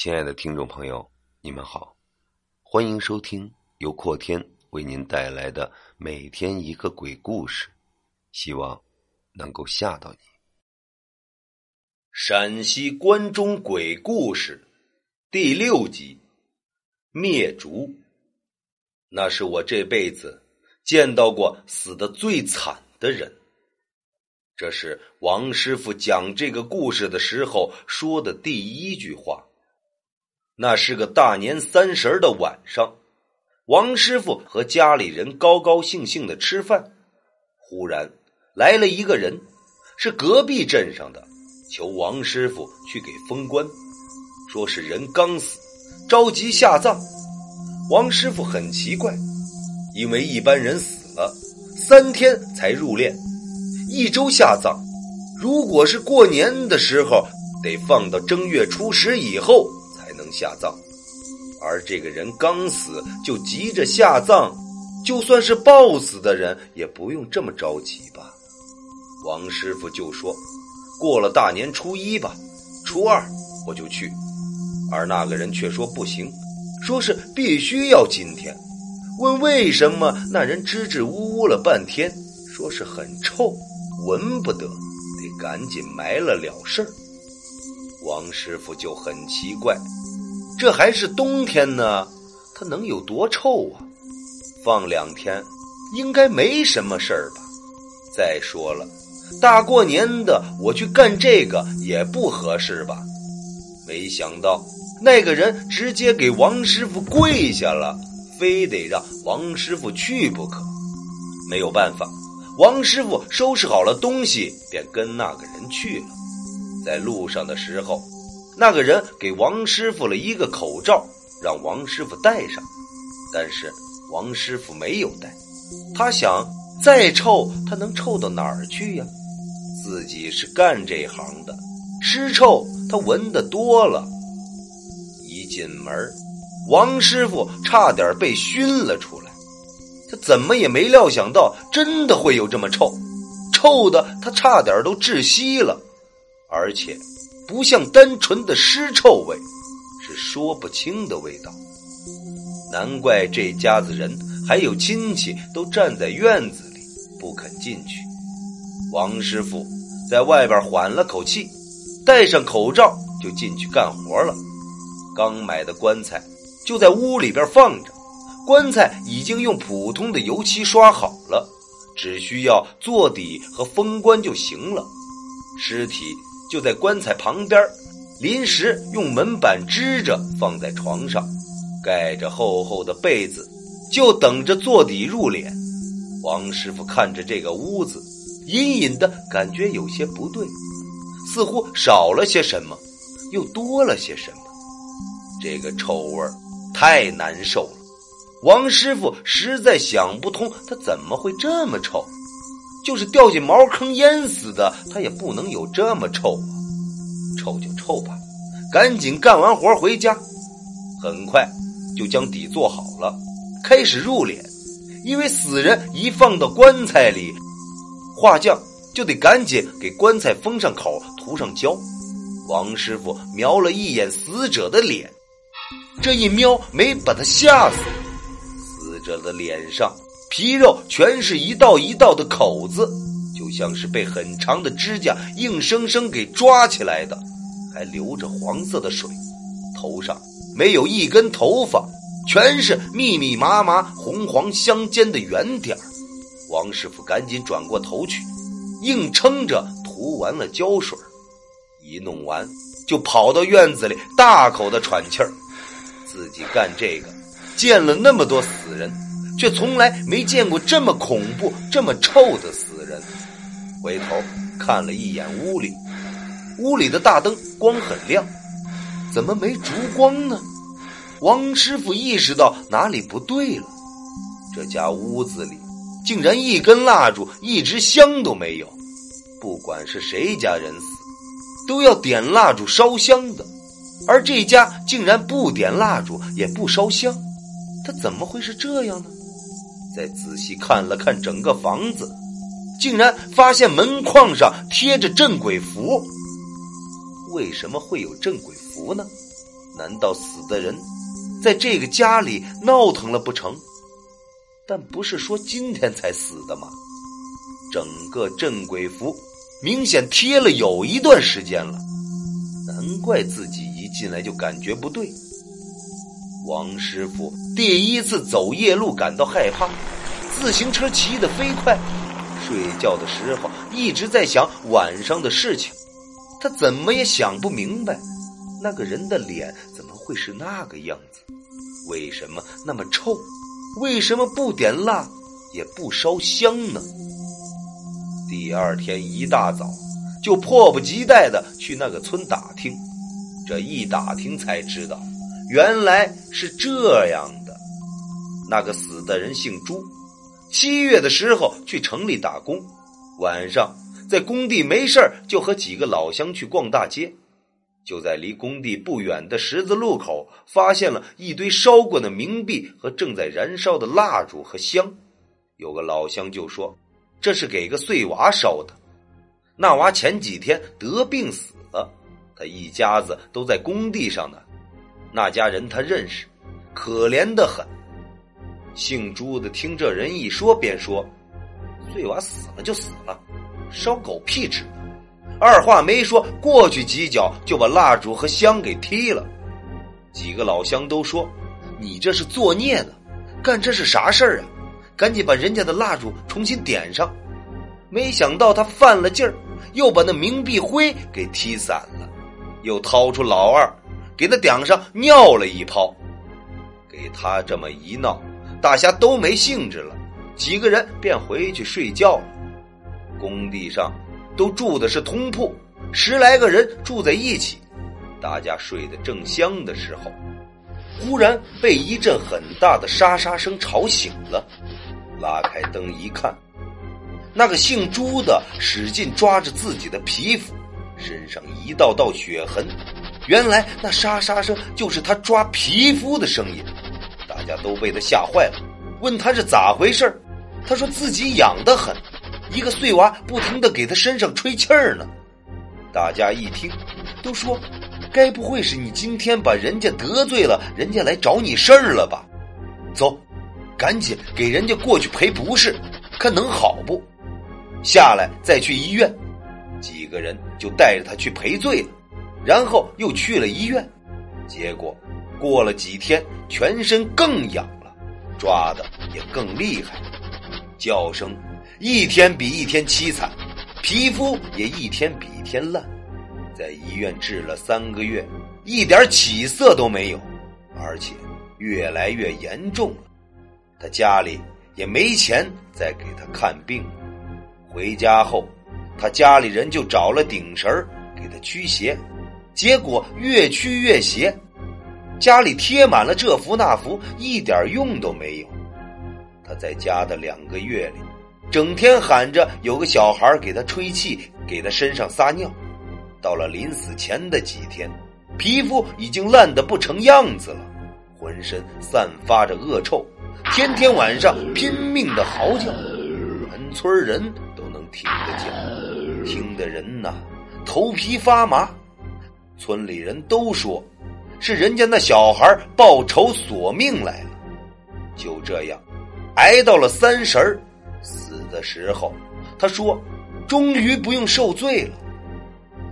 亲爱的听众朋友，你们好，欢迎收听由阔天为您带来的每天一个鬼故事，希望能够吓到你。陕西关中鬼故事第六集：灭烛。那是我这辈子见到过死的最惨的人。这是王师傅讲这个故事的时候说的第一句话。那是个大年三十的晚上，王师傅和家里人高高兴兴的吃饭，忽然来了一个人，是隔壁镇上的，求王师傅去给封棺，说是人刚死，着急下葬。王师傅很奇怪，因为一般人死了三天才入殓。一周下葬，如果是过年的时候，得放到正月初十以后能下葬。而这个人刚死就急着下葬，就算是暴死的人也不用这么着急吧？王师傅就说：“过了大年初一吧，初二我就去。”而那个人却说不行，说是必须要今天。问为什么？那人支支吾吾了半天，说是很臭。闻不得，得赶紧埋了了事儿。王师傅就很奇怪，这还是冬天呢，他能有多臭啊？放两天，应该没什么事儿吧？再说了，大过年的我去干这个也不合适吧？没想到那个人直接给王师傅跪下了，非得让王师傅去不可。没有办法。王师傅收拾好了东西，便跟那个人去了。在路上的时候，那个人给王师傅了一个口罩，让王师傅戴上。但是王师傅没有戴，他想再臭，他能臭到哪儿去呀？自己是干这行的，尸臭他闻得多了。一进门，王师傅差点被熏了出来。他怎么也没料想到，真的会有这么臭，臭的他差点都窒息了，而且不像单纯的尸臭味，是说不清的味道。难怪这家子人还有亲戚都站在院子里不肯进去。王师傅在外边缓了口气，戴上口罩就进去干活了。刚买的棺材就在屋里边放着。棺材已经用普通的油漆刷好了，只需要做底和封棺就行了。尸体就在棺材旁边，临时用门板支着放在床上，盖着厚厚的被子，就等着做底入殓。王师傅看着这个屋子，隐隐的感觉有些不对，似乎少了些什么，又多了些什么。这个臭味太难受了。王师傅实在想不通，他怎么会这么臭？就是掉进茅坑淹死的，他也不能有这么臭啊！臭就臭吧，赶紧干完活回家。很快就将底做好了，开始入殓。因为死人一放到棺材里，画匠就得赶紧给棺材封上口，涂上胶。王师傅瞄了一眼死者的脸，这一瞄没把他吓死。死者的脸上皮肉全是一道一道的口子，就像是被很长的指甲硬生生给抓起来的，还流着黄色的水。头上没有一根头发，全是密密麻麻、红黄相间的圆点王师傅赶紧转过头去，硬撑着涂完了胶水一弄完就跑到院子里大口的喘气儿。自己干这个。见了那么多死人，却从来没见过这么恐怖、这么臭的死人。回头看了一眼屋里，屋里的大灯光很亮，怎么没烛光呢？王师傅意识到哪里不对了，这家屋子里竟然一根蜡烛、一支香都没有。不管是谁家人死，都要点蜡烛烧香的，而这家竟然不点蜡烛，也不烧香。他怎么会是这样呢？再仔细看了看整个房子，竟然发现门框上贴着镇鬼符。为什么会有镇鬼符呢？难道死的人在这个家里闹腾了不成？但不是说今天才死的吗？整个镇鬼符明显贴了有一段时间了，难怪自己一进来就感觉不对。王师傅第一次走夜路感到害怕，自行车骑得飞快，睡觉的时候一直在想晚上的事情。他怎么也想不明白，那个人的脸怎么会是那个样子？为什么那么臭？为什么不点蜡也不烧香呢？第二天一大早就迫不及待的去那个村打听，这一打听才知道。原来是这样的，那个死的人姓朱，七月的时候去城里打工，晚上在工地没事就和几个老乡去逛大街，就在离工地不远的十字路口发现了一堆烧过的冥币和正在燃烧的蜡烛和香，有个老乡就说这是给个碎娃烧的，那娃前几天得病死了，他一家子都在工地上呢。那家人他认识，可怜的很。姓朱的听这人一说，便说：“碎娃死了就死了，烧狗屁纸！”二话没说，过去几脚就把蜡烛和香给踢了。几个老乡都说：“你这是作孽呢，干这是啥事儿啊？赶紧把人家的蜡烛重新点上。”没想到他犯了劲儿，又把那冥币灰给踢散了，又掏出老二。给他顶上尿了一泡，给他这么一闹，大家都没兴致了，几个人便回去睡觉了。工地上都住的是通铺，十来个人住在一起，大家睡得正香的时候，忽然被一阵很大的沙沙声吵醒了。拉开灯一看，那个姓朱的使劲抓着自己的皮肤，身上一道道血痕。原来那沙沙声就是他抓皮肤的声音，大家都被他吓坏了，问他是咋回事他说自己痒得很，一个碎娃不停的给他身上吹气儿呢。大家一听，都说，该不会是你今天把人家得罪了，人家来找你事儿了吧？走，赶紧给人家过去赔不是，看能好不？下来再去医院，几个人就带着他去赔罪了。然后又去了医院，结果过了几天，全身更痒了，抓的也更厉害，叫声一天比一天凄惨，皮肤也一天比一天烂，在医院治了三个月，一点起色都没有，而且越来越严重了。他家里也没钱再给他看病了，回家后，他家里人就找了顶绳给他驱邪。结果越驱越邪，家里贴满了这幅那幅，一点用都没有。他在家的两个月里，整天喊着有个小孩给他吹气，给他身上撒尿。到了临死前的几天，皮肤已经烂得不成样子了，浑身散发着恶臭，天天晚上拼命的嚎叫，全村人都能听得见，听的人呐头皮发麻。村里人都说，是人家那小孩报仇索命来了。就这样，挨到了三十，死的时候，他说，终于不用受罪了。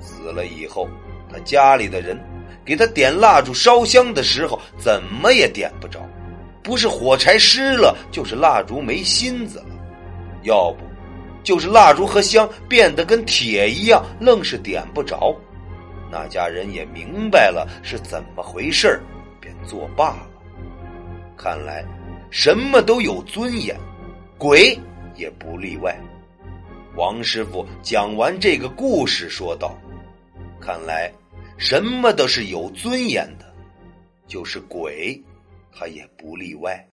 死了以后，他家里的人给他点蜡烛烧香的时候，怎么也点不着，不是火柴湿了，就是蜡烛没芯子了，要不，就是蜡烛和香变得跟铁一样，愣是点不着。那家人也明白了是怎么回事便作罢了。看来什么都有尊严，鬼也不例外。王师傅讲完这个故事，说道：“看来什么都是有尊严的，就是鬼，他也不例外。”